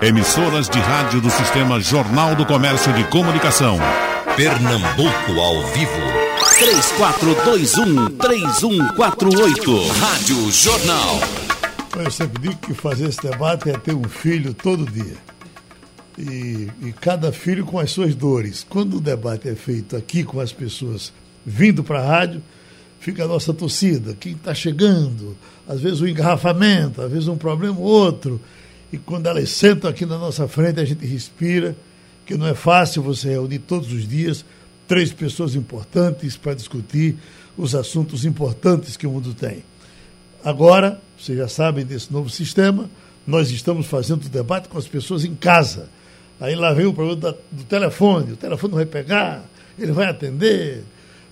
Emissoras de rádio do Sistema Jornal do Comércio de Comunicação. Pernambuco ao vivo. 3421-3148. Rádio Jornal. Eu sempre digo que fazer esse debate é ter um filho todo dia. E, e cada filho com as suas dores. Quando o debate é feito aqui com as pessoas vindo para a rádio, fica a nossa torcida. Quem está chegando, às vezes o um engarrafamento, às vezes um problema ou outro e quando elas sentam aqui na nossa frente, a gente respira, que não é fácil você reunir todos os dias três pessoas importantes para discutir os assuntos importantes que o mundo tem. Agora, vocês já sabem desse novo sistema, nós estamos fazendo o debate com as pessoas em casa. Aí lá vem o problema do telefone, o telefone não vai pegar, ele vai atender,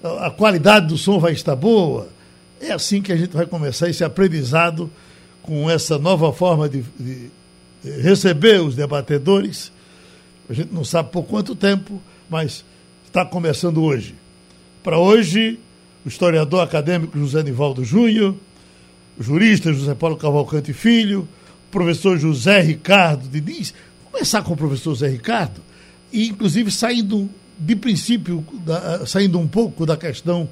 a qualidade do som vai estar boa. É assim que a gente vai começar esse aprendizado com essa nova forma de, de receber os debatedores. A gente não sabe por quanto tempo, mas está começando hoje. Para hoje, o historiador acadêmico José Nivaldo Júnior, o jurista José Paulo Cavalcante Filho, o professor José Ricardo Diniz. Começar com o professor José Ricardo, e inclusive saindo de princípio, da, saindo um pouco da questão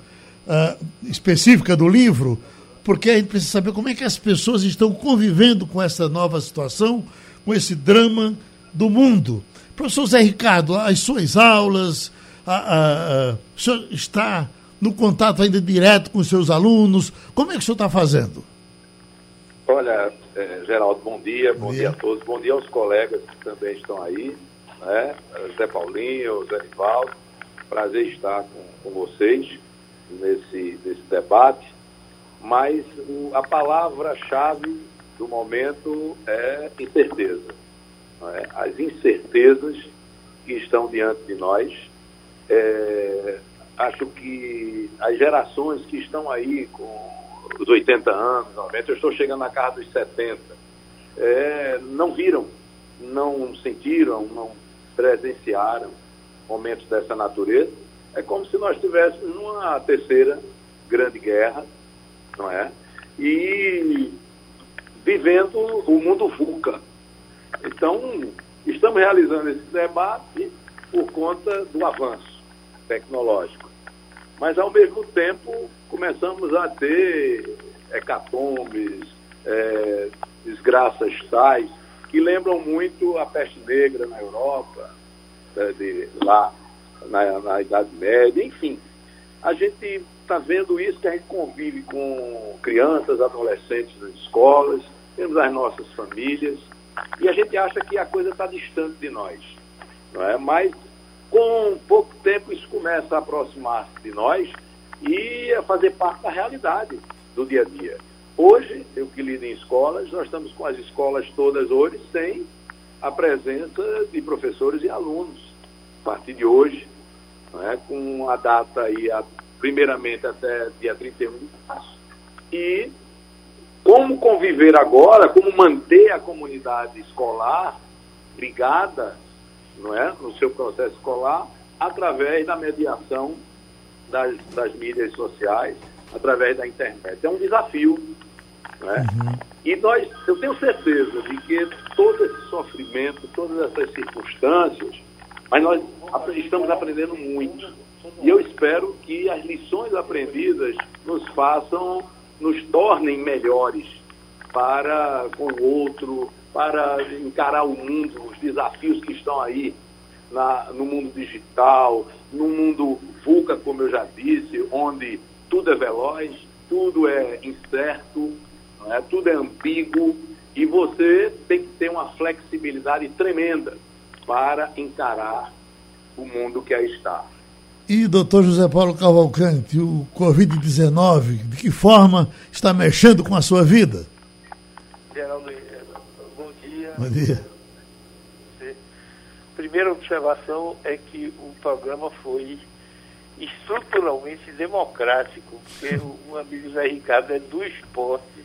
uh, específica do livro, porque a gente precisa saber como é que as pessoas estão convivendo com essa nova situação, com esse drama do mundo. Professor Zé Ricardo, as suas aulas, a, a, a, o senhor está no contato ainda direto com os seus alunos, como é que o senhor está fazendo? Olha, é, Geraldo, bom dia, bom, bom dia. dia. a todos, bom dia aos colegas que também estão aí, né? Zé Paulinho, Zé Nivaldo, prazer estar com, com vocês nesse, nesse debate mas o, a palavra-chave do momento é incerteza. É? As incertezas que estão diante de nós. É, acho que as gerações que estão aí com os 80 anos, 90, eu estou chegando na casa dos 70, é, não viram, não sentiram, não presenciaram momentos dessa natureza. É como se nós estivéssemos numa terceira grande guerra, não é? E vivendo o mundo VUCA. Então, estamos realizando esse debate por conta do avanço tecnológico. Mas, ao mesmo tempo, começamos a ter hecatombes, é, desgraças tais, que lembram muito a peste negra na Europa, é, de, lá na, na Idade Média, enfim. A gente está vendo isso, que a gente convive com crianças, adolescentes nas escolas, temos as nossas famílias, e a gente acha que a coisa está distante de nós. Não é? Mas com pouco tempo isso começa a aproximar-se de nós e a fazer parte da realidade do dia a dia. Hoje, eu que lido em escolas, nós estamos com as escolas todas hoje sem a presença de professores e alunos. A partir de hoje, é? com a data aí, primeiramente até dia 31 de março. E como conviver agora, como manter a comunidade escolar ligada não é, no seu processo escolar, através da mediação das, das mídias sociais, através da internet. É um desafio. Não é? Uhum. E nós, eu tenho certeza de que todo esse sofrimento, todas essas circunstâncias, mas nós estamos aprendendo muito e eu espero que as lições aprendidas nos façam, nos tornem melhores para com o outro, para encarar o mundo, os desafios que estão aí na, no mundo digital, no mundo VUCA, como eu já disse, onde tudo é veloz, tudo é incerto, é? tudo é ambíguo, e você tem que ter uma flexibilidade tremenda para encarar o mundo que aí está. E doutor José Paulo Cavalcante, o Covid-19, de que forma está mexendo com a sua vida? Geraldo, bom dia. Bom dia. Primeira observação é que o programa foi estruturalmente democrático, porque o amigo Zé Ricardo é do esporte,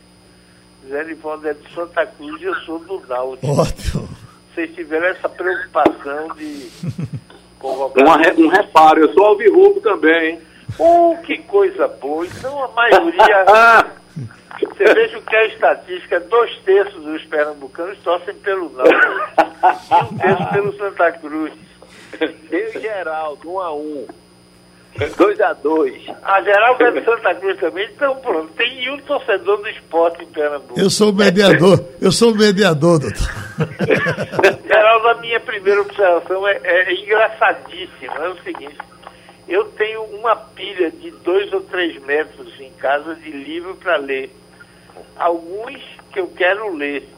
Zé Livaldo é de Santa Cruz e eu sou do Náutico. Ótimo. Vocês tiveram essa preocupação de Uma, um reparo, eu sou alvirrubro também, hein? Oh, que coisa boa. Então a maioria. Você veja o que é a estatística: dois terços dos pernambucanos torcem pelo não. um terço pelo Santa Cruz. Eu e Geraldo, um a um. Dois a dois. A Geraldo é do Santa Cruz também, então pronto. Tem um torcedor do esporte em Pernambuco. Eu sou o mediador, eu sou o mediador, doutor. Geraldo, a minha primeira observação é, é engraçadíssima. É o seguinte, eu tenho uma pilha de dois ou três metros em casa de livro para ler. Alguns que eu quero ler,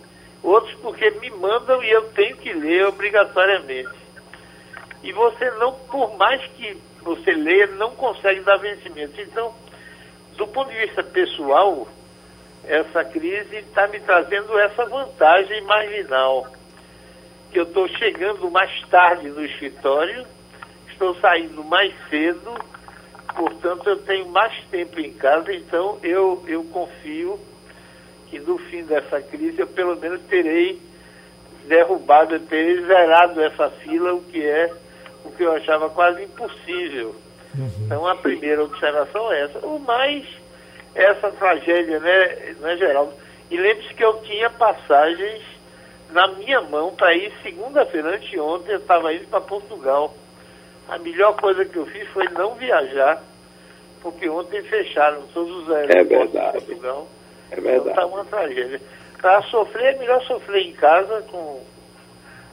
outros porque me mandam e eu tenho que ler obrigatoriamente. E você não, por mais que você leia, não consegue dar vencimento. Então, do ponto de vista pessoal, essa crise está me trazendo essa vantagem marginal. Que eu estou chegando mais tarde no escritório, estou saindo mais cedo, portanto eu tenho mais tempo em casa, então eu, eu confio que no fim dessa crise eu pelo menos terei derrubado, terei zerado essa fila, o que é o que eu achava quase impossível. Uhum. Então a primeira observação é essa. O mais essa tragédia, né, né Geraldo? E lembre-se que eu tinha passagens na minha mão para ir segunda-feira, anteontem, eu estava indo para Portugal. A melhor coisa que eu fiz foi não viajar, porque ontem fecharam todos os aeroportos é de Portugal. É verdade. Então está uma tragédia. Para sofrer, é melhor sofrer em casa com,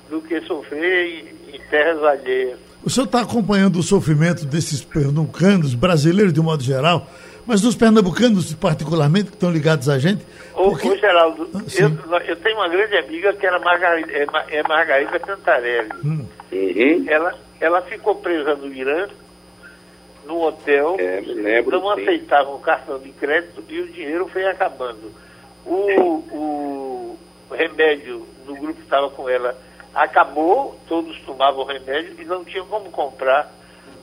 do que sofrer em, em terras alheias. O senhor está acompanhando o sofrimento desses pernambucanos, brasileiros de modo geral, mas dos pernambucanos particularmente, que estão ligados a gente? Porque... Ô, ô Geraldo, ah, eu, eu, tenho uma grande amiga que era Margarida, é, é Margarida Cantarelli. Hum. Uhum. Ela, ela ficou presa no Irã, no hotel, é, lembro, não sim. aceitavam o cartão de crédito e o dinheiro foi acabando. O, o remédio do grupo que estava com ela acabou, todos tomavam remédio e não tinham como comprar,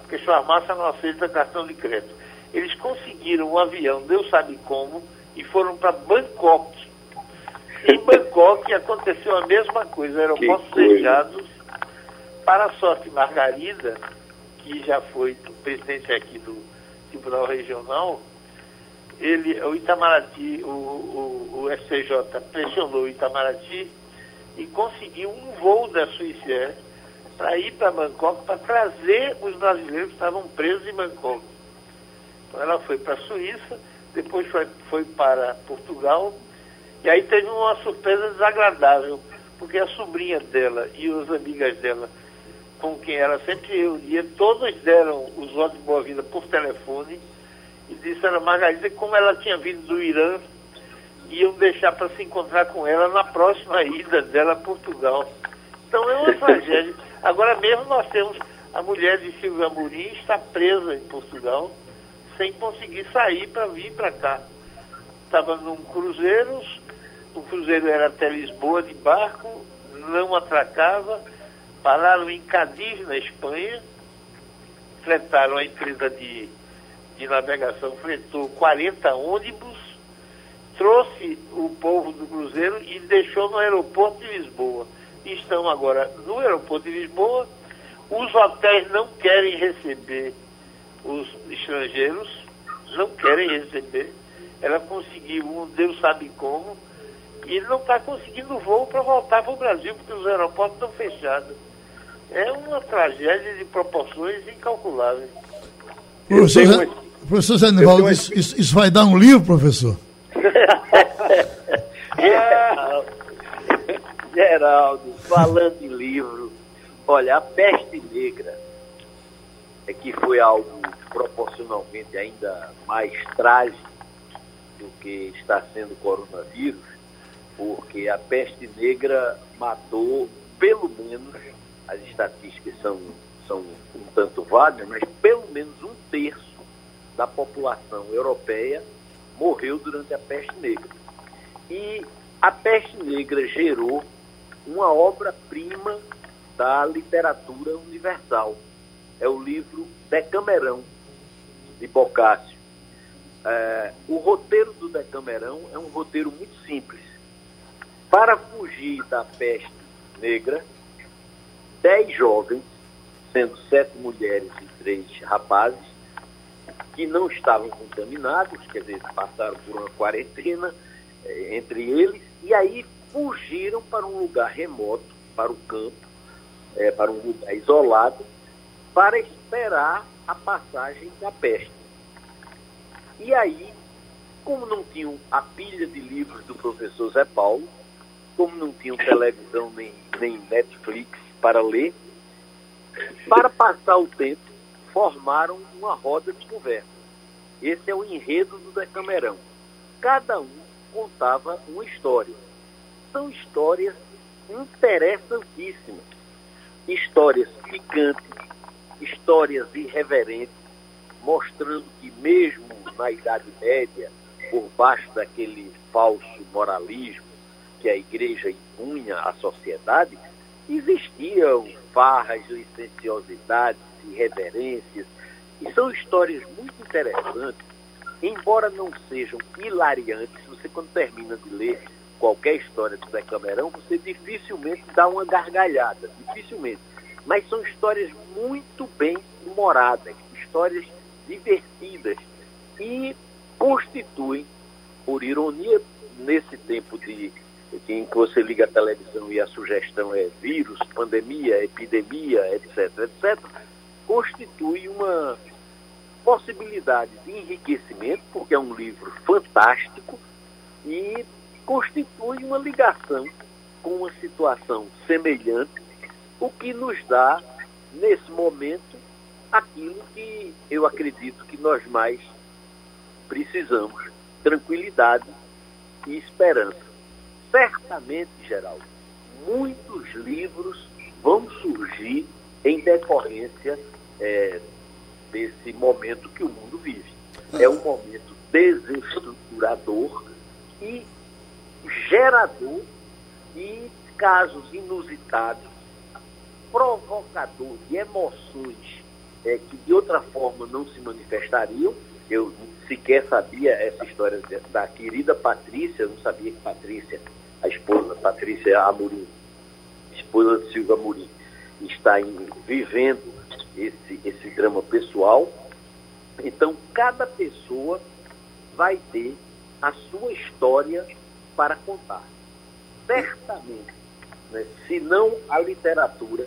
porque farmácia não aceita cartão de crédito. Eles conseguiram um avião, Deus sabe como, e foram para Bangkok. Em Bangkok aconteceu a mesma coisa, aeroportos fechados. Para a sorte, Margarida, que já foi presidente aqui do Tribunal Regional, ele, o Itamaraty, o, o, o STJ pressionou o Itamaraty e conseguiu um voo da Suíça para ir para Bangkok para trazer os brasileiros que estavam presos em Bangkok. Ela foi para a Suíça, depois foi, foi para Portugal, e aí teve uma surpresa desagradável, porque a sobrinha dela e as amigas dela, com quem ela sempre reunia, todos deram os votos de boa-vinda por telefone e disseram a Margarida como ela tinha vindo do Irã iam deixar para se encontrar com ela na próxima ida dela a Portugal. Então é uma tragédia. Agora mesmo nós temos a mulher de Silvia Amorim está presa em Portugal sem conseguir sair para vir para cá. Estava num cruzeiro, o cruzeiro era até Lisboa de barco, não atracava, pararam em Cadiz, na Espanha, fretaram a empresa de, de navegação, fretou 40 ônibus, trouxe o povo do Cruzeiro e deixou no aeroporto de Lisboa. Estão agora no aeroporto de Lisboa. Os hotéis não querem receber os estrangeiros, não querem receber. Ela conseguiu um Deus sabe como, e não está conseguindo voo para voltar para o Brasil, porque os aeroportos estão fechados. É uma tragédia de proporções incalculáveis. Professor, professor Zé Nivaldo, isso, isso vai dar um livro, professor? Geraldo, falando em livro, olha, a peste negra é que foi algo proporcionalmente ainda mais trágico do que está sendo o coronavírus, porque a peste negra matou pelo menos, as estatísticas são, são um tanto vagas, mas pelo menos um terço da população europeia morreu durante a peste negra. E a peste negra gerou uma obra-prima da literatura universal. É o livro Decamerão, de Boccaccio. É, o roteiro do Decamerão é um roteiro muito simples. Para fugir da peste negra, dez jovens, sendo sete mulheres e três rapazes, que não estavam contaminados, quer dizer, passaram por uma quarentena eh, entre eles, e aí fugiram para um lugar remoto, para o campo, é, para um lugar isolado, para esperar a passagem da peste. E aí, como não tinham a pilha de livros do professor Zé Paulo, como não tinham televisão nem, nem Netflix para ler, para passar o tempo, formaram uma roda de conversa. Esse é o enredo do Decamerão. Cada um contava uma história. São histórias interessantíssimas. Histórias picantes, histórias irreverentes, mostrando que mesmo na Idade Média, por baixo daquele falso moralismo que a igreja impunha à sociedade, existiam farras, licenciosidades, irreverências, e são histórias muito interessantes, embora não sejam hilariantes, você quando termina de ler qualquer história do Decamerão, você dificilmente dá uma gargalhada, dificilmente. Mas são histórias muito bem humoradas, histórias divertidas e constituem, por ironia, nesse tempo de em que você liga a televisão e a sugestão é vírus, pandemia, epidemia, etc., etc., constitui uma possibilidade de enriquecimento, porque é um livro fantástico e constitui uma ligação com uma situação semelhante, o que nos dá, nesse momento, aquilo que eu acredito que nós mais precisamos: tranquilidade e esperança. Certamente, Geraldo, muitos livros vão surgir em decorrência é, desse momento que o mundo vive. É um momento desestruturador e gerador e casos inusitados, provocador de emoções é, que de outra forma não se manifestariam. Eu sequer sabia essa história da querida Patrícia, não sabia que Patrícia, a esposa Patrícia Amorim, esposa de Silva Amorim, está em, vivendo esse, esse drama pessoal. Então, cada pessoa vai ter a sua história para contar. Certamente, né, se não a literatura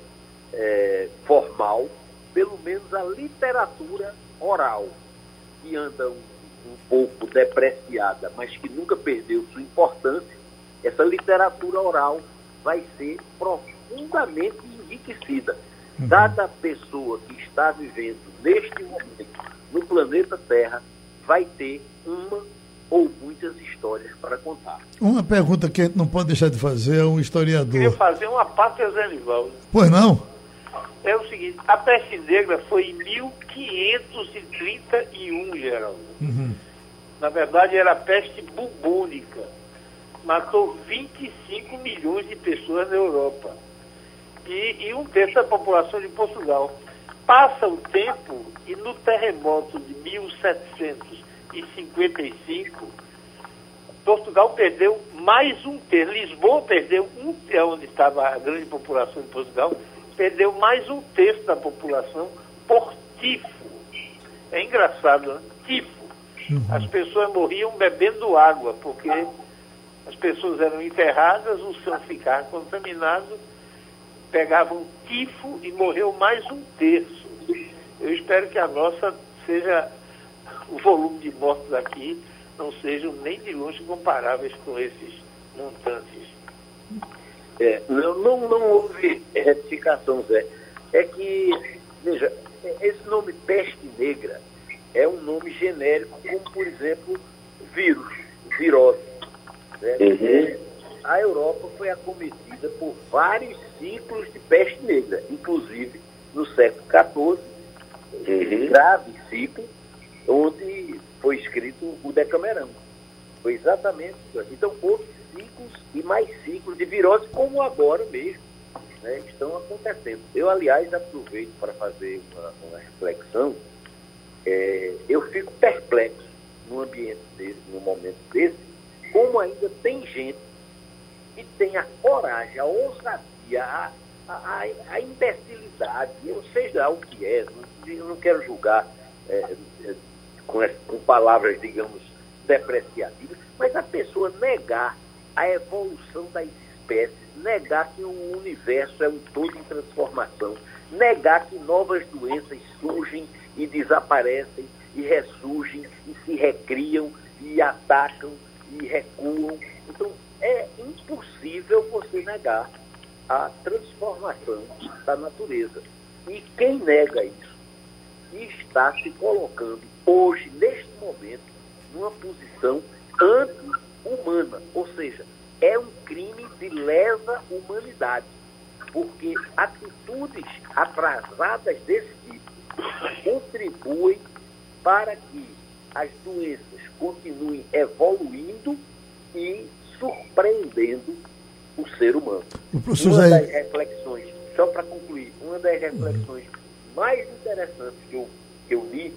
é, formal, pelo menos a literatura oral, que anda um, um pouco depreciada, mas que nunca perdeu sua importância, essa literatura oral vai ser profundamente enriquecida. Uhum. Cada pessoa que está vivendo neste momento no planeta Terra vai ter uma ou muitas histórias para contar. Uma pergunta que a gente não pode deixar de fazer é um historiador. Eu queria fazer uma pátria Zé Nivaldo. Pois não? É o seguinte, a peste negra foi em 1531, Geraldo. Uhum. Na verdade, era a peste bubônica. Matou 25 milhões de pessoas na Europa. E, e um terço da população de Portugal. Passa o tempo e no terremoto de 1755, Portugal perdeu mais um terço. Lisboa perdeu um terço, onde estava a grande população de Portugal, perdeu mais um terço da população por tifo. É engraçado, né? Tifo. Uhum. As pessoas morriam bebendo água, porque as pessoas eram enterradas, o chão ficava contaminado, pegavam tifo e morreu mais um terço. Eu espero que a nossa seja, o volume de mortos aqui não sejam nem de longe comparáveis com esses montantes. É, não, não, não houve retificação, Zé. É que, veja, esse nome peste negra é um nome genérico, como, por exemplo, vírus, virose. Né? Uhum. A Europa foi acometida por vários ciclos de peste negra, inclusive no século XIV, uhum. grave ciclo, onde foi escrito o Decamerão. Foi exatamente isso. Então, houve ciclos e mais ciclos de virose, como agora mesmo né, estão acontecendo. Eu, aliás, aproveito para fazer uma, uma reflexão. É, eu fico perplexo num ambiente desse, num momento desse, como ainda tem gente que tem a coragem, a ousadia, a, a, a imbecilidade, eu sei lá o que é, eu não quero julgar é, é, com, com palavras, digamos, depreciativas, mas a pessoa negar a evolução da existência espécies, negar que o universo é um todo em transformação, negar que novas doenças surgem e desaparecem e ressurgem e se recriam e atacam e recuam. Então, é impossível você negar a transformação da natureza. E quem nega isso está se colocando hoje, neste momento, numa posição anti-humana, ou seja, é um crime de lesa humanidade, porque atitudes atrasadas desse tipo contribuem para que as doenças continuem evoluindo e surpreendendo o ser humano. O professor uma das reflexões, só para concluir, uma das reflexões mais interessantes que eu, que eu li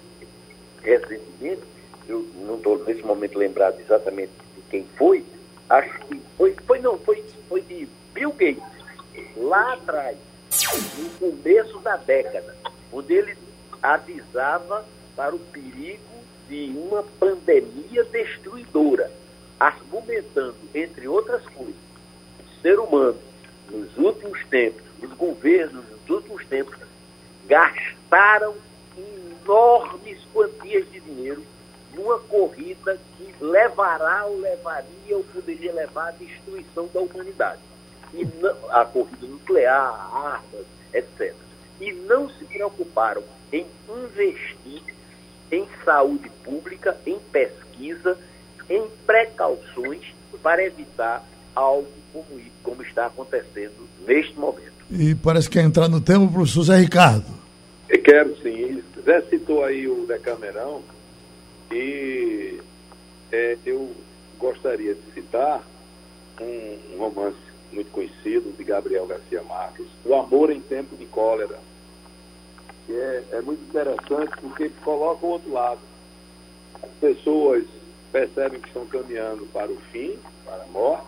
recentemente, eu não estou nesse momento lembrado exatamente de quem foi, acho que foi, foi não, foi, foi de Bill Gates, lá atrás, no começo da década, onde ele avisava para o perigo de uma pandemia destruidora, argumentando, entre outras coisas, o ser humano, nos últimos tempos, os governos, nos últimos tempos, gastaram enormes quantias de dinheiro numa corrida que levará ou levaria ou poderia levar à destruição da humanidade. E não, a corrida nuclear, armas, etc. E não se preocuparam em investir em saúde pública, em pesquisa, em precauções para evitar algo como, como está acontecendo neste momento. E parece que quer entrar no tema o professor Zé Ricardo. Eu quero sim. Zé citou aí o Decamerão e é, eu gostaria de citar um, romance muito conhecido de Gabriel Garcia Marques, O Amor em Tempo de Cólera, que é, é muito interessante porque coloca o outro lado. As pessoas percebem que estão caminhando para o fim, para a morte,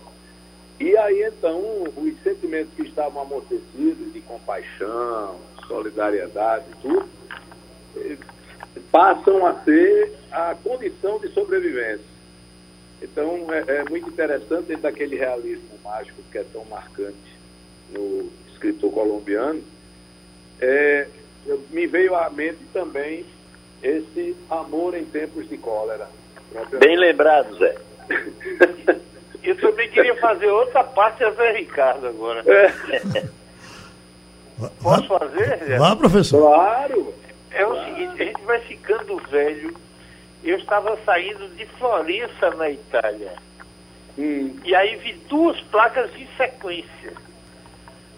e aí então os sentimentos que estavam amortecidos de compaixão, solidariedade, tudo, eh, passam a ser a condição de sobrevivência. Então é, é muito interessante dentro daquele realismo mágico que é tão marcante no escritor colombiano, é, me veio à mente também esse amor em tempos de cólera. Bem lembrado, Zé. Eu também queria fazer outra parte a Zé Ricardo agora. É. Posso fazer? Zé? Vá, professor. Claro. É o seguinte, a gente vai ficando velho. Eu estava saindo de Florença, na Itália. Hum. E aí vi duas placas em sequência.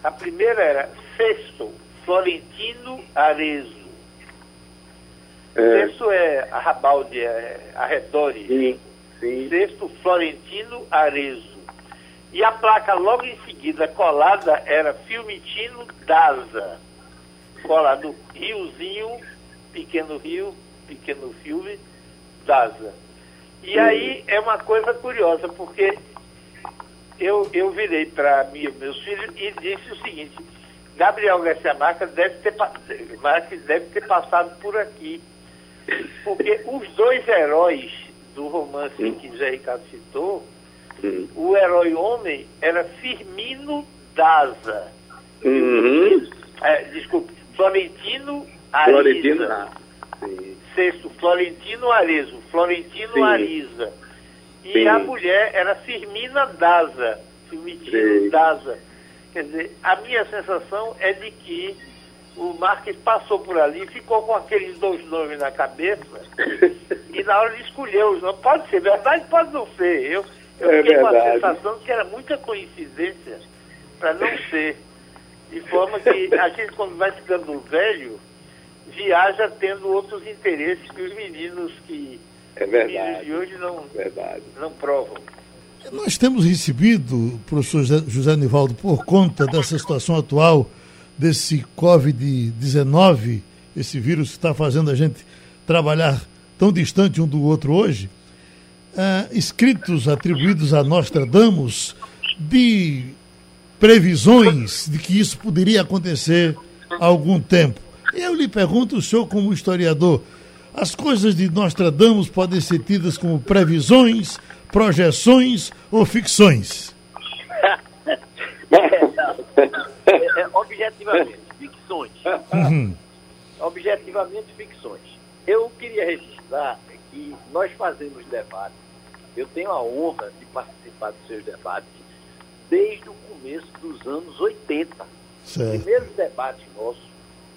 A primeira era Sexto, Florentino Arezzo. É. Sexto é Arrabalde, é Arredores. Sim, sim. Sexto, Florentino Arezzo. E a placa logo em seguida colada era Filmitino Daza. Colado Riozinho, Pequeno Rio, Pequeno Filme, Daza. E aí é uma coisa curiosa, porque eu, eu virei para meus filhos e disse o seguinte, Gabriel Garcia Marques deve ter, Marques deve ter passado por aqui. Porque os dois heróis do romance hum. que Zé Ricardo citou, hum. o herói homem era Firmino Daza. Uhum. É, desculpe, Florentino Ariza. Florentino, ah, Sexto, Florentino Arizo. Florentino sim. Ariza. E sim. a mulher era Firmina Daza. Firmino Daza. Quer dizer, a minha sensação é de que o Marques passou por ali, ficou com aqueles dois nomes na cabeça e na hora de escolher os nomes, pode ser verdade, pode não ser. Eu, eu é fiquei com a sensação que era muita coincidência para não ser. De forma que a gente, quando vai ficando velho, viaja tendo outros interesses que os meninos que é verdade. de hoje não, verdade. não provam. Nós temos recebido, professor José Nivaldo, por conta dessa situação atual, desse Covid-19, esse vírus que está fazendo a gente trabalhar tão distante um do outro hoje, uh, escritos atribuídos a Nostradamus de previsões de que isso poderia acontecer há algum tempo. Eu lhe pergunto, o senhor, como historiador, as coisas de Nostradamus podem ser tidas como previsões, projeções ou ficções? objetivamente, ficções. Uhum. Objetivamente, ficções. Eu queria registrar que nós fazemos debates. Eu tenho a honra de participar dos seus debates desde o começo dos anos 80. Certo. Os primeiros debates nossos,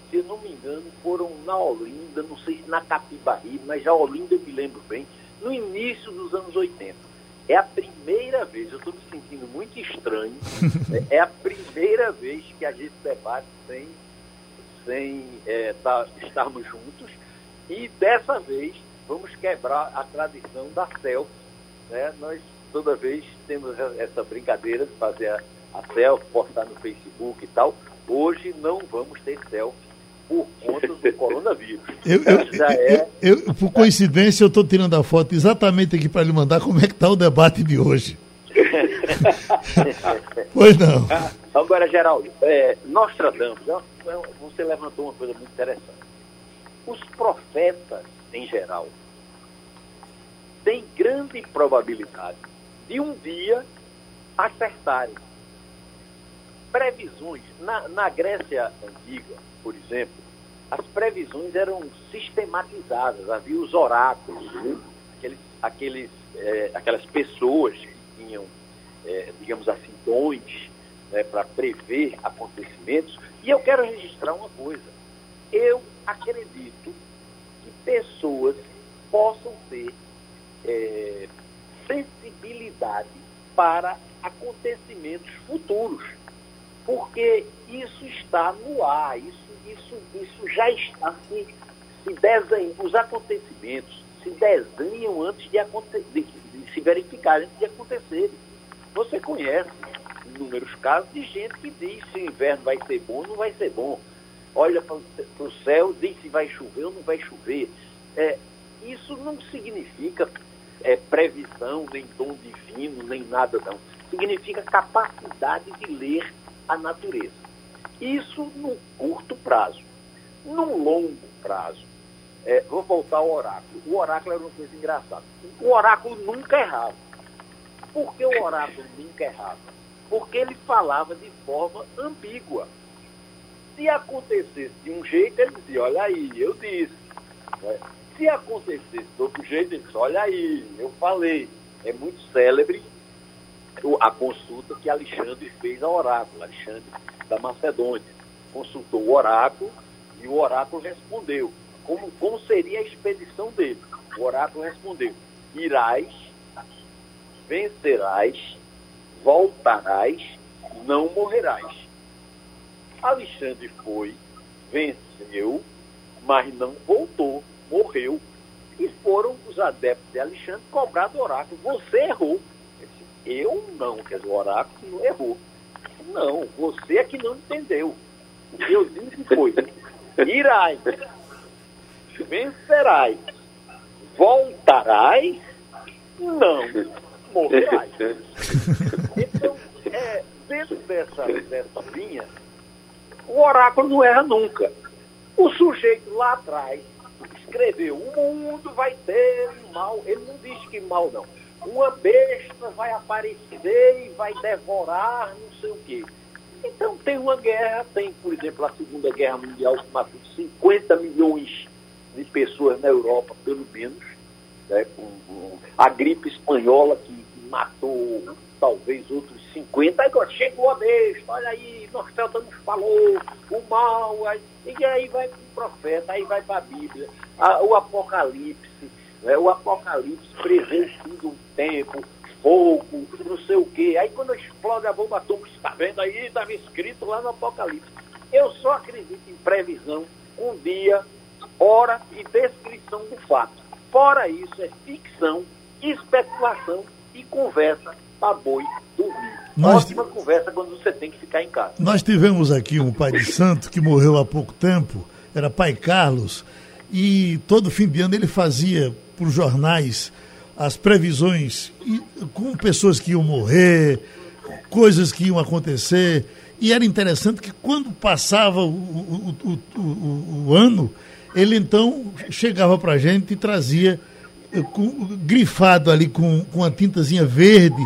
se eu não me engano, foram na Olinda, não sei se na Capibarri, mas a Olinda eu me lembro bem, no início dos anos 80. É a primeira vez, eu estou me sentindo muito estranho, é a primeira vez que a gente debate sem, sem é, tá, estarmos juntos. E dessa vez vamos quebrar a tradição da selfie. Né? Nós toda vez temos essa brincadeira de fazer a, a selfie, postar no Facebook e tal. Hoje não vamos ter selfie por conta do coronavírus. Eu, eu, é... eu, por coincidência, eu estou tirando a foto exatamente aqui para lhe mandar como é que está o debate de hoje. pois não. Agora, Geraldo, é, nós tratamos, você levantou uma coisa muito interessante. Os profetas, em geral, têm grande probabilidade de um dia acertarem. Previsões. Na, na Grécia Antiga, por exemplo, as previsões eram sistematizadas, havia os oráculos, aqueles, aqueles, é, aquelas pessoas que tinham, é, digamos assim, dons né, para prever acontecimentos. E eu quero registrar uma coisa. Eu acredito que pessoas possam ter é, sensibilidade para acontecimentos futuros, porque isso está no ar, isso isso, isso já está se, se desenhando, os acontecimentos se desenham antes de, de, de se verificar, antes de acontecerem. Você conhece inúmeros casos de gente que diz se o inverno vai ser bom ou não vai ser bom. Olha para o céu, diz se vai chover ou não vai chover. É, isso não significa é, previsão, nem dom divino, nem nada não. Significa capacidade de ler a natureza. Isso no curto prazo. No longo prazo, é, vou voltar ao oráculo. O oráculo era uma coisa engraçada. O oráculo nunca errava. Por que o oráculo nunca errava? Porque ele falava de forma ambígua. Se acontecesse de um jeito, ele dizia, olha aí, eu disse. Né? Se acontecesse de outro jeito, ele disse, olha aí, eu falei. É muito célebre a consulta que Alexandre fez ao oráculo. Alexandre da Macedônia. Consultou o oráculo e o oráculo respondeu. Como, como seria a expedição dele? O oráculo respondeu: irás, vencerás, voltarás, não morrerás. Alexandre foi, venceu, mas não voltou, morreu. E foram os adeptos de Alexandre cobrar do oráculo. Você errou. Eu não, quer dizer, o oráculo não errou. Não, você é que não entendeu. O que eu disse foi: irás, vencerás, voltarás, não, morrerás. Então, é, dentro dessa, dessa linha, o oráculo não erra nunca. O sujeito lá atrás escreveu: o mundo vai ter mal. Ele não diz que mal, não uma besta vai aparecer e vai devorar não sei o quê. Então tem uma guerra, tem, por exemplo, a Segunda Guerra Mundial que matou 50 milhões de pessoas na Europa, pelo menos, né, com, com a gripe espanhola que matou talvez outros 50, agora chegou a besta, olha aí, Norfelta nos falou, o mal, aí, e aí vai para o profeta, aí vai para a Bíblia, a, o Apocalipse, né, o Apocalipse prevê fim do tempo, fogo, não sei o quê. Aí quando explode a bomba atômica, está vendo aí, estava escrito lá no Apocalipse. Eu só acredito em previsão com dia, hora e descrição do fato. Fora isso, é ficção, especulação e conversa para boi dormir. Nós, Ótima conversa quando você tem que ficar em casa. Nós tivemos aqui um pai de santo que morreu há pouco tempo, era pai Carlos, e todo fim de ano ele fazia por jornais as previsões com pessoas que iam morrer, coisas que iam acontecer. E era interessante que quando passava o, o, o, o ano, ele então chegava para a gente e trazia eh, com, grifado ali com, com a tintazinha verde,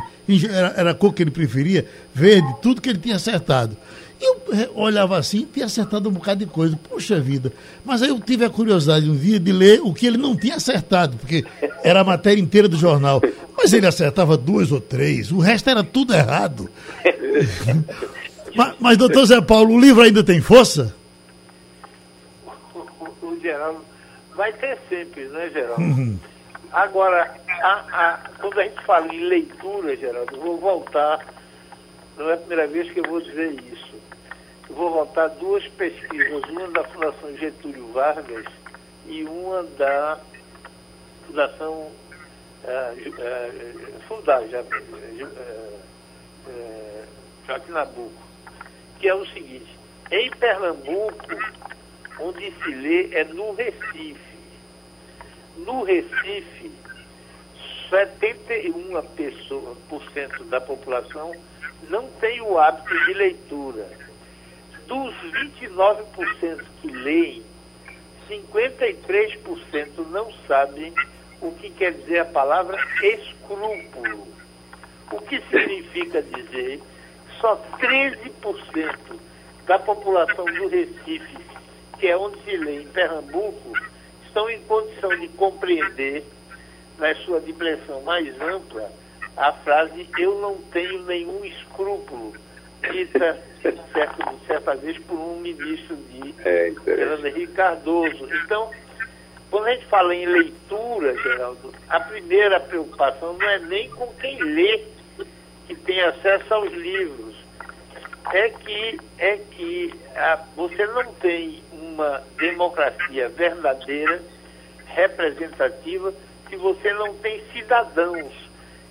era, era a cor que ele preferia, verde, tudo que ele tinha acertado. Eu eh, olhava assim e tinha acertado um bocado de coisa. Puxa vida. Mas aí eu tive a curiosidade um dia de ler o que ele não tinha acertado, porque era a matéria inteira do jornal. Mas ele acertava duas ou três, o resto era tudo errado. mas, mas, doutor Zé Paulo, o livro ainda tem força? O, o Geraldo vai ter sempre, né, Geraldo? Uhum. Agora, a, a, quando a gente fala em leitura, Geraldo, eu vou voltar, não é a primeira vez que eu vou dizer isso. Vou voltar duas pesquisas, uma da Fundação Getúlio Vargas e uma da Fundação uh, uh, Fundar, já, uh, Joaquim Nabuco, que é o seguinte, em Pernambuco, onde se lê é no Recife no Recife, 71% da população não tem o hábito de leitura. Dos 29% que leem, 53% não sabem o que quer dizer a palavra escrúpulo. O que significa dizer só 13% da população do Recife, que é onde se lê em Pernambuco, estão em condição de compreender, na sua dimensão mais ampla, a frase eu não tenho nenhum escrúpulo, dita certa, certa vez por um ministro de é, Fernando Henrique Cardoso. Então, quando a gente fala em leitura, Geraldo, a primeira preocupação não é nem com quem lê, que tem acesso aos livros, é que, é que a, você não tem uma democracia verdadeira, representativa, se você não tem cidadãos.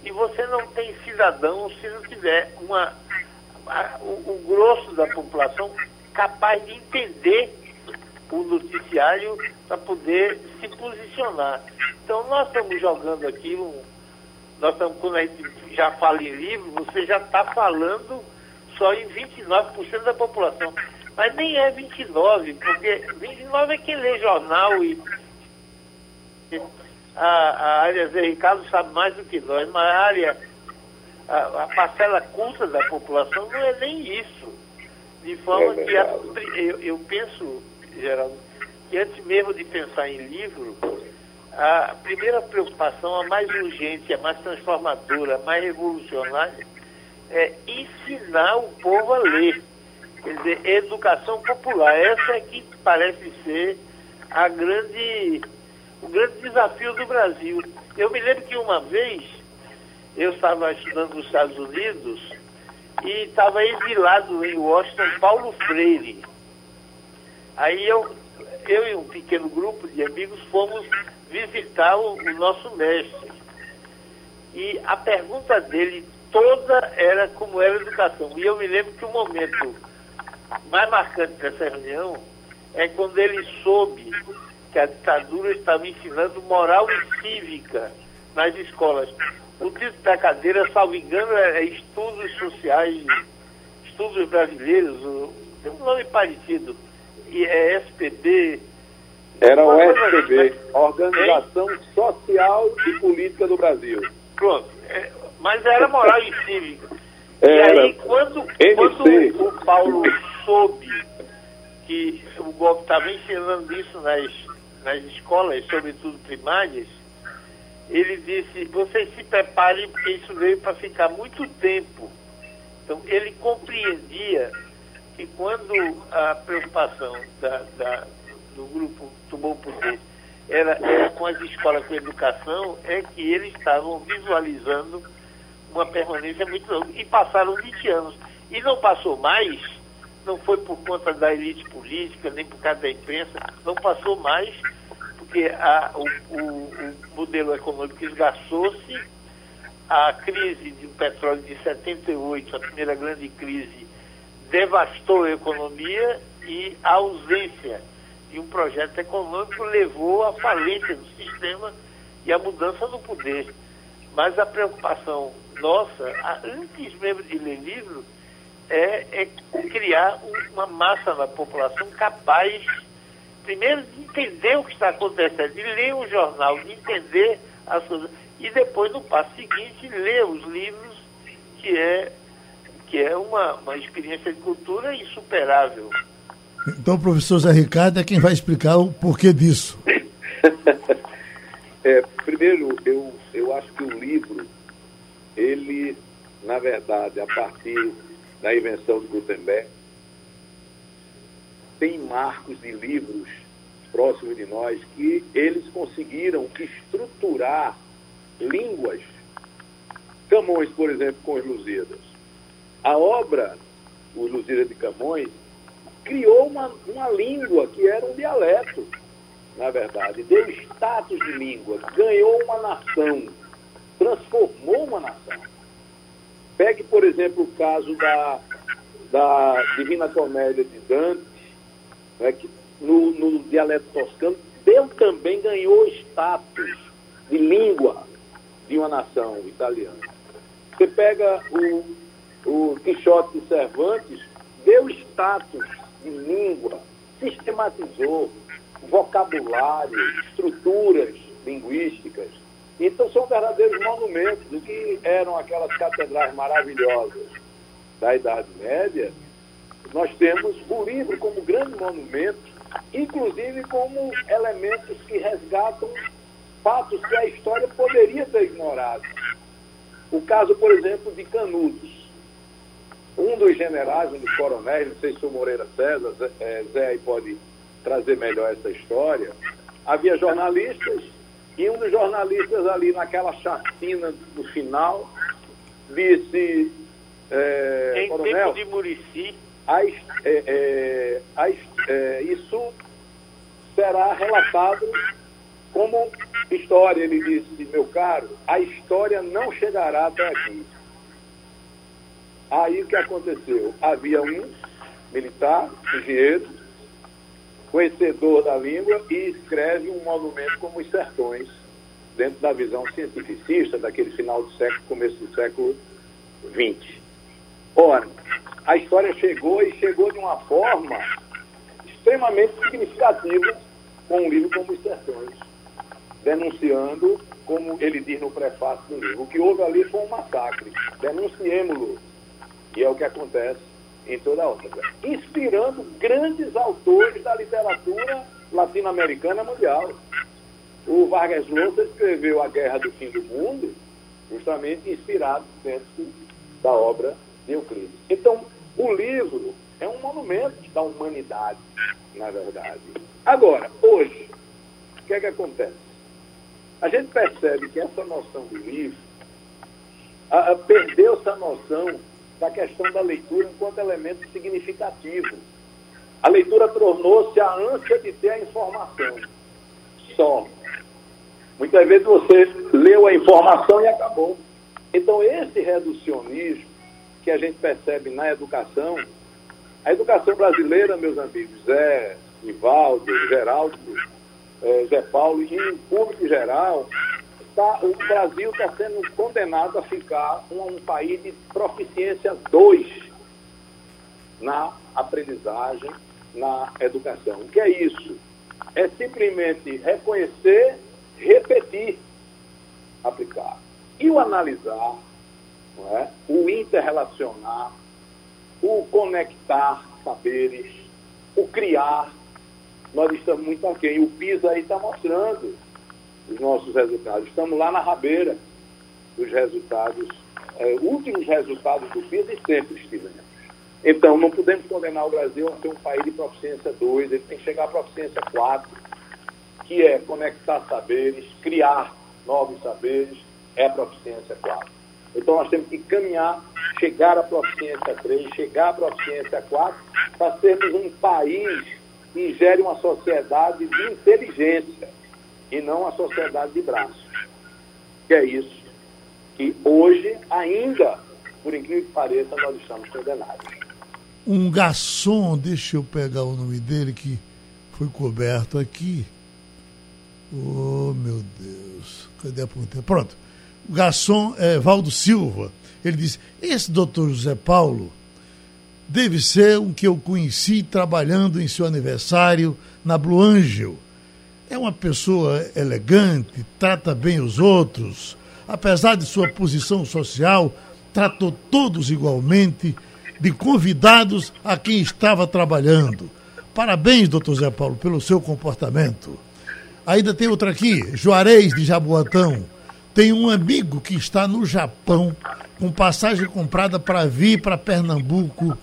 E você não tem cidadãos se não tiver uma, a, o, o grosso da população capaz de entender o noticiário para poder se posicionar. Então nós estamos jogando aqui um. Nós estamos, quando a gente já fala em livro, você já está falando só em 29% da população. Mas nem é 29, porque 29 é quem lê jornal e a, a área Zé Ricardo sabe mais do que nós, mas a área, a, a parcela culta da população não é nem isso. De forma é que a, eu, eu penso, Geraldo, que antes mesmo de pensar em livro, a primeira preocupação, a mais urgente, a mais transformadora, a mais revolucionária, é ensinar o povo a ler. Quer dizer, educação popular. Essa é que parece ser a grande, o grande desafio do Brasil. Eu me lembro que uma vez eu estava estudando nos Estados Unidos e estava exilado em Washington Paulo Freire. Aí eu, eu e um pequeno grupo de amigos fomos visitar o, o nosso mestre. E a pergunta dele toda era como era a educação. E eu me lembro que o momento mais marcante dessa reunião é quando ele soube que a ditadura estava ensinando moral e cívica nas escolas. O título da cadeira, salvo engano, é, é Estudos Sociais, Estudos Brasileiros, tem um nome parecido, e é SPB. Era o SPB, assim. Organização hein? Social e Política do Brasil. Pronto. É, mas era moral e cívica. E aí, quando, quando o Paulo soube que o golpe estava ensinando isso nas, nas escolas, sobretudo primárias, ele disse, vocês se preparem porque isso veio para ficar muito tempo. Então, ele compreendia que quando a preocupação da, da, do grupo tomou poder era, era com as escolas com educação, é que eles estavam visualizando uma permanência muito longa. E passaram 20 anos. E não passou mais, não foi por conta da elite política, nem por causa da imprensa, não passou mais, porque a, o, o, o modelo econômico esgaçou-se, a crise do petróleo de 78, a primeira grande crise, devastou a economia e a ausência de um projeto econômico levou à falência do sistema e à mudança no poder. Mas a preocupação nossa, antes mesmo de ler livro, é, é criar uma massa na população capaz, primeiro, de entender o que está acontecendo, de ler o jornal, de entender as coisas, e depois, no passo seguinte, ler os livros, que é que é uma, uma experiência de cultura insuperável. Então o professor Zé Ricardo é quem vai explicar o porquê disso. é, primeiro, eu, eu acho que o livro, ele, na verdade, a partir da invenção de Gutenberg, tem marcos de livros próximos de nós que eles conseguiram estruturar línguas. Camões, por exemplo, com os Lusíadas. A obra, Os Lusíadas de Camões, criou uma, uma língua que era um dialeto, na verdade. Deu status de língua, ganhou uma nação, transformou uma nação. Pegue, por exemplo, o caso da, da Divina Comédia de Dante, né, que no, no dialeto toscano, deu também ganhou status de língua de uma nação italiana. Você pega o, o Quixote de Cervantes, deu status de língua, sistematizou vocabulário, estruturas linguísticas. Então são verdadeiros monumentos do que eram aquelas catedrais maravilhosas da Idade Média. Nós temos o livro como grande monumento, inclusive como elementos que resgatam fatos que a história poderia ter ignorado. O caso, por exemplo, de Canudos. Um dos generais, um dos coronéis, não sei se o Moreira César, Zé, é, Zé aí pode trazer melhor essa história, havia jornalistas e um dos jornalistas ali naquela chacina no final disse é, em coronel, tempo de Murici a, é, é, a, é, isso será relatado como história. Ele disse, meu caro, a história não chegará até aqui. Aí o que aconteceu? Havia um militar, engenheiro, conhecedor da língua e escreve um monumento como os sertões, dentro da visão cientificista daquele final do século, começo do século XX. Ora, a história chegou e chegou de uma forma extremamente significativa com um livro como Sertões, denunciando, como ele diz no prefácio do livro, o que houve ali foi um massacre. Denunciemos-lo e é o que acontece em toda a obra. Inspirando grandes autores da literatura latino-americana mundial. O Vargas Llosa escreveu A Guerra do Fim do Mundo justamente inspirado dentro da obra de Euclides. Então, o livro é um monumento da humanidade, na verdade. Agora, hoje, o que é que acontece? A gente percebe que essa noção do livro perdeu essa noção da questão da leitura enquanto elemento significativo. A leitura tornou-se a ânsia de ter a informação. Só. Muitas vezes você leu a informação e acabou. Então, esse reducionismo que a gente percebe na educação, a educação brasileira, meus amigos, Zé, Ivaldo, Geraldo, é, Zé Paulo, e em público geral, tá, o Brasil está sendo condenado a ficar um, um país de proficiência 2 na aprendizagem, na educação. O que é isso? É simplesmente reconhecer, repetir, aplicar. E o analisar, é? o interrelacionar, o conectar saberes, o criar, nós estamos muito aquém. O PISA aí está mostrando os nossos resultados. Estamos lá na rabeira dos resultados, é, últimos resultados do PISA e sempre estivemos. Então, não podemos condenar o Brasil a ser um país de proficiência 2, ele tem que chegar à proficiência 4, que é conectar saberes, criar novos saberes, é a proficiência 4. Então, nós temos que caminhar, chegar à proficiência 3, chegar à proficiência 4, para sermos um país que gere uma sociedade de inteligência e não a sociedade de braços. Que é isso que hoje, ainda, por incrível que pareça, nós estamos condenados. Um garçom, deixa eu pegar o nome dele que foi coberto aqui. Oh, meu Deus. Cadê a ponta? Pronto. O garçom é Valdo Silva. Ele disse: Esse doutor José Paulo deve ser um que eu conheci trabalhando em seu aniversário na Blue Angel é uma pessoa elegante, trata bem os outros. Apesar de sua posição social, tratou todos igualmente, de convidados a quem estava trabalhando. Parabéns, doutor Zé Paulo, pelo seu comportamento. Ainda tem outra aqui, Juarez de Jaboatão. Tem um amigo que está no Japão, com passagem comprada para vir para Pernambuco.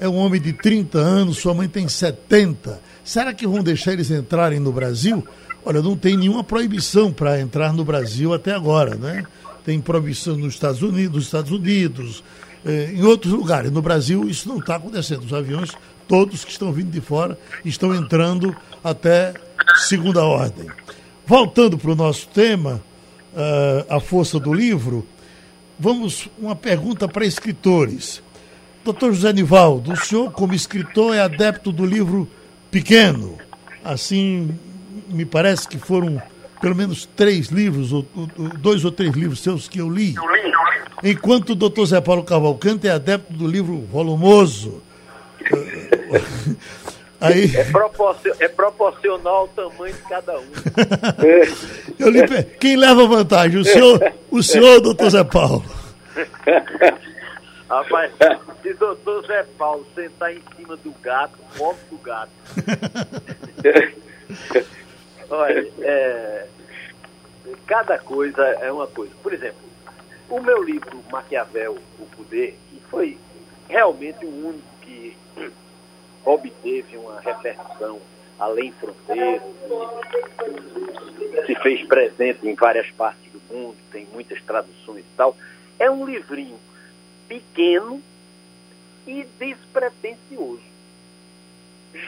É um homem de 30 anos, sua mãe tem 70. Será que vão deixar eles entrarem no Brasil? Olha, não tem nenhuma proibição para entrar no Brasil até agora, né? Tem proibição nos Estados Unidos, Estados Unidos, eh, em outros lugares. No Brasil isso não está acontecendo. Os aviões, todos que estão vindo de fora, estão entrando até segunda ordem. Voltando para o nosso tema, uh, a força do livro, vamos uma pergunta para escritores. Doutor José Nivaldo, o senhor, como escritor, é adepto do livro pequeno. Assim, me parece que foram pelo menos três livros, ou, dois ou três livros seus que eu li. Enquanto o doutor Zé Paulo Cavalcante é adepto do livro volumoso. Aí... É, proporcion, é proporcional ao tamanho de cada um. eu li, quem leva vantagem? O senhor, o senhor ou o doutor Zé Paulo? Rapaz, se o doutor Zé Paulo sentar em cima do gato, morre do gato. Olha, é, cada coisa é uma coisa. Por exemplo, o meu livro Maquiavel, O Poder, que foi realmente o único obteve uma repercussão além fronteiras, se fez presente em várias partes do mundo, tem muitas traduções e tal. É um livrinho pequeno e despretensioso.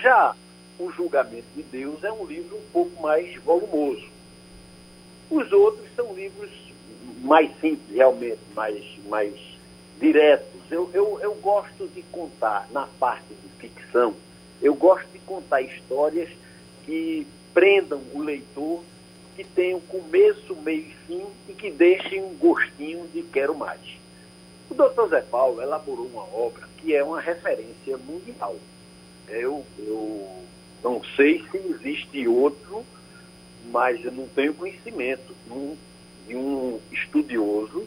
Já o Julgamento de Deus é um livro um pouco mais volumoso. Os outros são livros mais simples, realmente, mais, mais diretos. Eu, eu, eu gosto de contar, na parte de ficção, eu gosto de contar histórias que prendam o leitor, que tenham começo, meio e fim e que deixem um gostinho de quero mais. O Dr. Zé Paulo elaborou uma obra que é uma referência mundial. Eu, eu não sei se existe outro, mas eu não tenho conhecimento de um, de um estudioso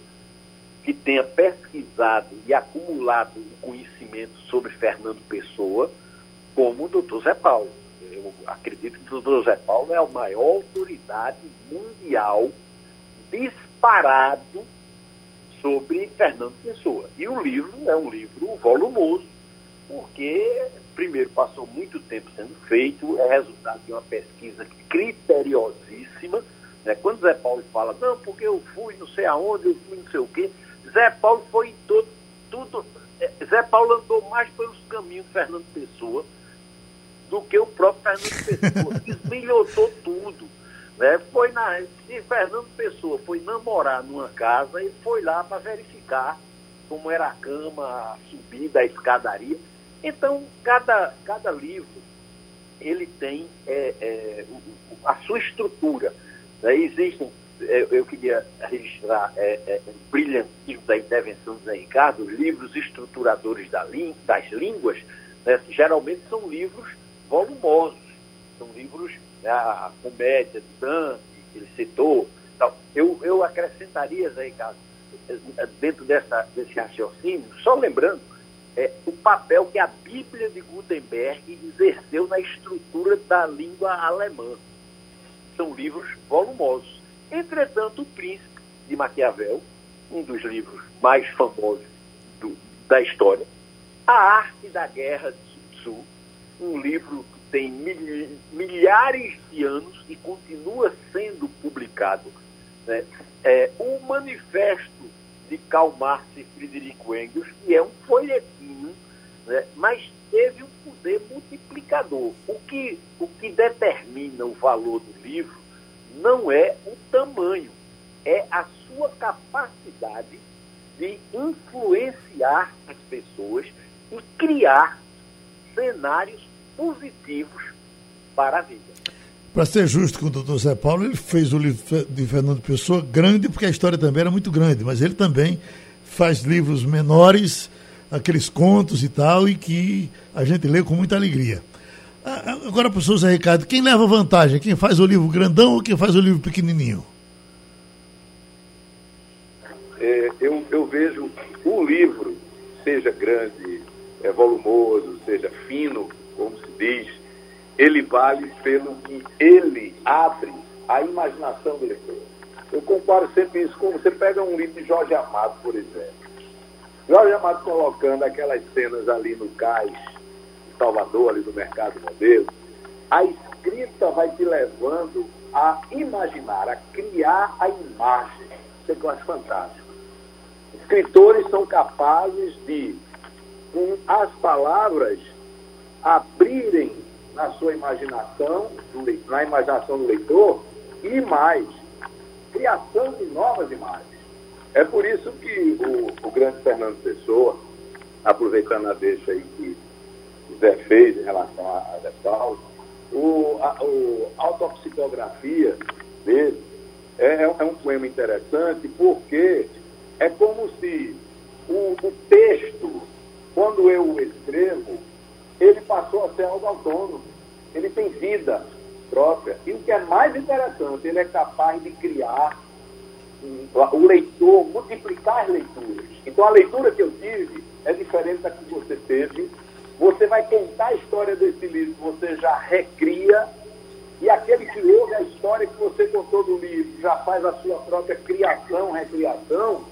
que tenha pesquisado e acumulado conhecimento sobre Fernando Pessoa, como o doutor Zé Paulo. Eu acredito que o doutor Zé Paulo é a maior autoridade mundial disparado sobre Fernando Pessoa. E o livro é um livro volumoso, porque, primeiro, passou muito tempo sendo feito, é resultado de uma pesquisa criteriosíssima. Né? Quando Zé Paulo fala, não, porque eu fui não sei aonde, eu fui não sei o quê, Zé Paulo foi em todo, tudo. É, Zé Paulo andou mais pelos caminhos de Fernando Pessoa do que o próprio Fernando Pessoa. Desbilhotou tudo. Né? Foi na, se Fernando Pessoa foi namorar numa casa, ele foi lá para verificar como era a cama, a subida, a escadaria. Então, cada, cada livro ele tem é, é, a sua estrutura. Né? Existem é, eu queria registrar é, é, um brilhantismo da intervenção do Zé Ricardo, os livros estruturadores da das línguas, né, geralmente são livros volumosos, são livros, né, a comédia de Dante, que ele citou. Tal. Eu, eu acrescentaria, Zé Ricardo, é, dentro dessa, desse raciocínio, só lembrando é, o papel que a Bíblia de Gutenberg exerceu na estrutura da língua alemã. São livros volumosos. Entretanto, O Príncipe de Maquiavel, um dos livros mais famosos do, da história, A Arte da Guerra de Sun Tzu, um livro que tem milhares de anos e continua sendo publicado. Né? É, o Manifesto de Karl Marx e Friedrich Engels, que é um folhetinho, né? mas teve um poder multiplicador. O que, o que determina o valor do livro não é o tamanho, é a sua capacidade de influenciar as pessoas e criar cenários positivos para a vida. Para ser justo com o doutor Zé Paulo, ele fez o livro de Fernando Pessoa grande, porque a história também era muito grande, mas ele também faz livros menores, aqueles contos e tal, e que a gente lê com muita alegria. Ah, agora, professor Zé Ricardo, quem leva vantagem? Quem faz o livro grandão ou quem faz o livro pequenininho? É, eu, eu vejo o livro, seja grande, é, volumoso, seja fino, como se diz, ele vale pelo que ele abre a imaginação do leitor. Eu comparo sempre isso com você pega um livro de Jorge Amado, por exemplo. Jorge Amado colocando aquelas cenas ali no cais Salvador, ali no Mercado Modelo, a escrita vai te levando a imaginar, a criar a imagem. Isso é que eu acho fantástico. Escritores são capazes de, com as palavras, abrirem na sua imaginação, na imaginação do leitor, e mais, criação de novas imagens. É por isso que o, o grande Fernando Pessoa, aproveitando a deixa aí que Zé fez em relação a, a Zé Paulo, o, a, o autopsicografia dele é, é, um poema interessante porque é como se o, o texto, quando eu o escrevo, ele passou a ser algo autônomo. Ele tem vida própria. E o que é mais interessante, ele é capaz de criar o leitor, multiplicar as leituras. Então a leitura que eu tive é diferente da que você teve. Você vai contar a história desse livro, você já recria, e aquele que ouve a história que você contou do livro já faz a sua própria criação, recriação.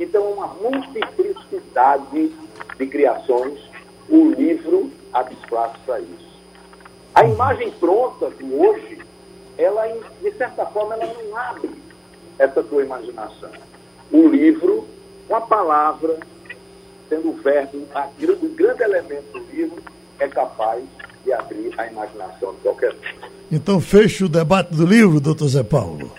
Então uma multiplicidade de criações. O livro espaço para isso. A imagem pronta do hoje, ela, de certa forma, ela não abre essa tua imaginação. Um livro, uma palavra, sendo o verbo, a, o grande elemento do livro, é capaz de abrir a imaginação de qualquer um. Então feche o debate do livro, doutor Zé Paulo.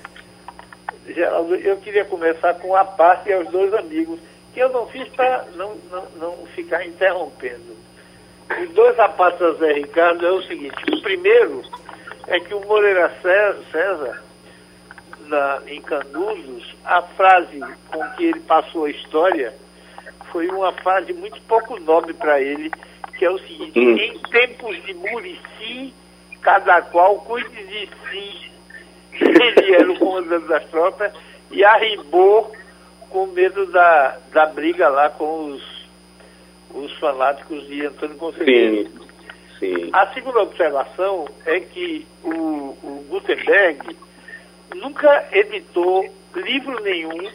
Geraldo, eu queria começar com a parte e aos dois amigos, que eu não fiz para não, não, não ficar interrompendo. Os dois apartes a Zé Ricardo é o seguinte, o primeiro é que o Moreira César na, em Canudos, a frase com que ele passou a história foi uma frase muito pouco nobre para ele, que é o seguinte, hum. em tempos de Murici, cada qual cuide de si. Ele era o comandante das tropas e arribou com medo da, da briga lá com os, os fanáticos de Antônio Conselheiro. Sim, sim. A segunda observação é que o, o Gutenberg nunca editou livro nenhum,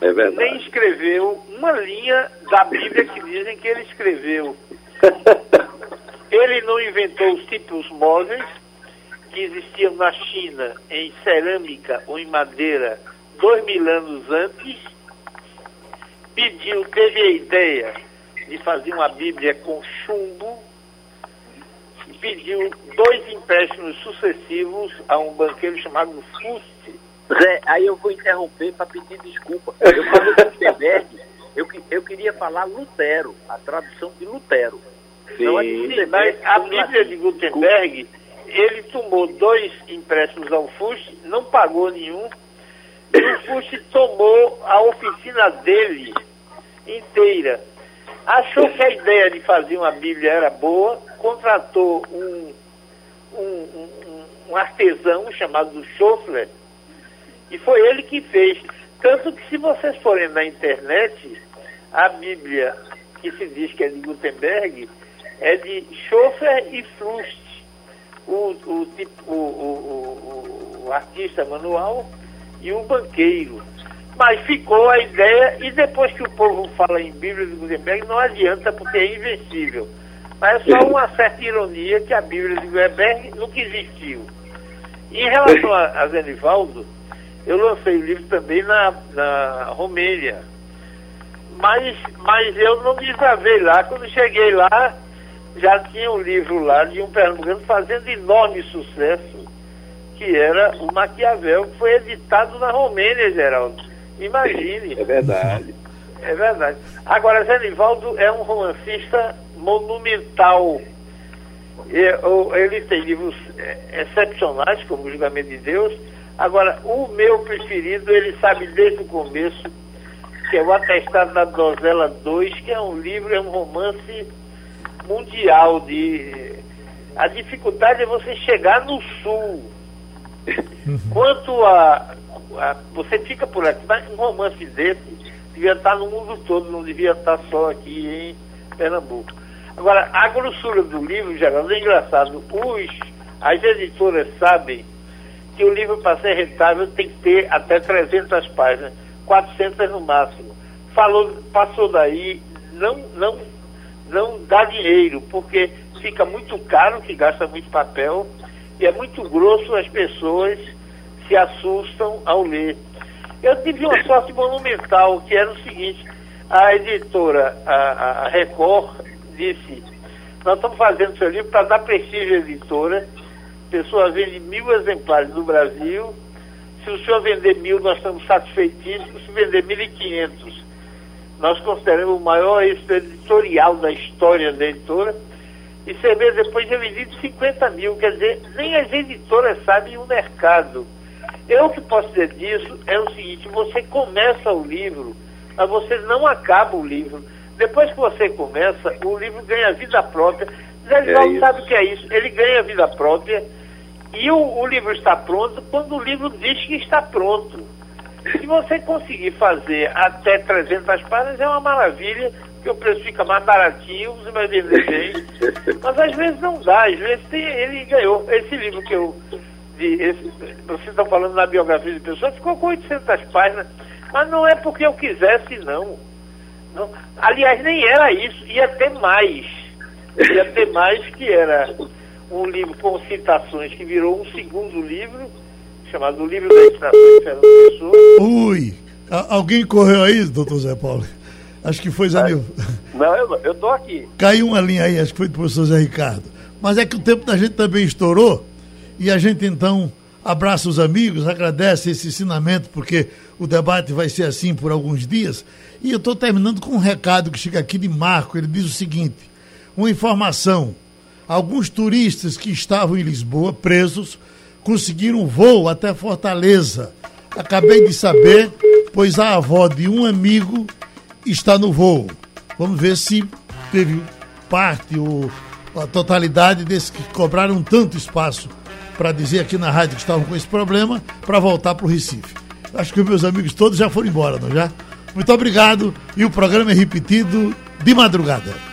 é nem escreveu uma linha da Bíblia que dizem que ele escreveu. ele não inventou os tipos móveis que existiam na China em cerâmica ou em madeira dois mil anos antes. Pediu, teve a ideia de fazer uma Bíblia com chumbo pediu dois empréstimos sucessivos a um banqueiro chamado Fuste. Zé, aí eu vou interromper para pedir desculpa. Eu falei Gutenberg, eu, eu queria falar Lutero, a tradução de Lutero. Sim, Não é mas a Bíblia de Gutenberg, ele tomou dois empréstimos ao Fuste, não pagou nenhum, e o Fuste tomou a oficina dele inteira. Achou que a ideia de fazer uma Bíblia era boa, contratou um, um, um, um artesão chamado Schoffler, e foi ele que fez. Tanto que se vocês forem na internet, a Bíblia que se diz que é de Gutenberg é de Schoeffer e Frust, o, o, tipo, o, o, artista manual e o banqueiro. Mas ficou a ideia, e depois que o povo fala em Bíblia de Gutenberg, não adianta, porque é invencível. Mas é só uma certa ironia que a Bíblia de Gutenberg nunca existiu. Em relação a, a Zenivaldo, eu lancei o livro também na, na Romênia. Mas, mas eu não me desavei lá. Quando cheguei lá, já tinha um livro lá de um pernambucano fazendo enorme sucesso, que era o Maquiavel, que foi editado na Romênia, Geraldo. Imagine. É verdade. É verdade. Agora, Zenivaldo é um romancista monumental. Ele tem livros é, excepcionais, como o Julgamento de Deus. Agora, o meu preferido, ele sabe desde o começo, que é o Atestado da Dozela 2, que é um livro, é um romance mundial de. A dificuldade é você chegar no sul. Uhum. Quanto a, a, Você fica por aqui, mas um romance desse devia estar no mundo todo, não devia estar só aqui em Pernambuco. Agora, a grossura do livro, Geraldo, é engraçado. Os, as editoras sabem que o livro, para ser rentável, tem que ter até 300 páginas, 400 no máximo. Falou, passou daí, não, não, não dá dinheiro, porque fica muito caro, que gasta muito papel, e é muito grosso, as pessoas se assustam ao ler. Eu tive uma sorte monumental, que era o seguinte, a editora, a, a Record, disse, nós estamos fazendo seu livro para dar prestígio à editora, pessoa vende mil exemplares no Brasil, se o senhor vender mil, nós estamos satisfeitíssimos, se vender mil e quinhentos, nós consideramos o maior êxito editorial da história da editora, e você vê depois é vendido 50 mil, quer dizer, nem as editoras sabem o mercado. Eu que posso dizer disso é o seguinte, você começa o livro, mas você não acaba o livro. Depois que você começa, o livro ganha vida própria. Zé Livaldo é sabe o que é isso. Ele ganha vida própria e o, o livro está pronto quando o livro diz que está pronto. Se você conseguir fazer até 300 páginas, é uma maravilha, porque o preço fica mais baratinho. Mas às vezes não dá, às vezes tem, ele ganhou. Esse livro que eu de, esse, vocês estão falando na biografia de pessoa, ficou com 800 páginas, mas não é porque eu quisesse, não. não. Aliás, nem era isso, ia ter mais. Ia ter mais que era um livro com citações que virou um segundo livro, chamado O Livro da Estação de Fernando Pessoa. Ui! Alguém correu aí, doutor Zé Paulo? Acho que foi Zé Nil. Não, eu, estou aqui. Caiu uma linha aí, acho que foi do professor Zé Ricardo. Mas é que o tempo da gente também estourou. E a gente então abraça os amigos, agradece esse ensinamento, porque o debate vai ser assim por alguns dias. E eu estou terminando com um recado que chega aqui de Marco. Ele diz o seguinte: uma informação. Alguns turistas que estavam em Lisboa, presos, conseguiram voo até Fortaleza. Acabei de saber, pois a avó de um amigo está no voo. Vamos ver se teve parte ou a totalidade desses que cobraram tanto espaço para dizer aqui na rádio que estavam com esse problema para voltar para o Recife. Acho que meus amigos todos já foram embora, não já? Muito obrigado e o programa é repetido de madrugada.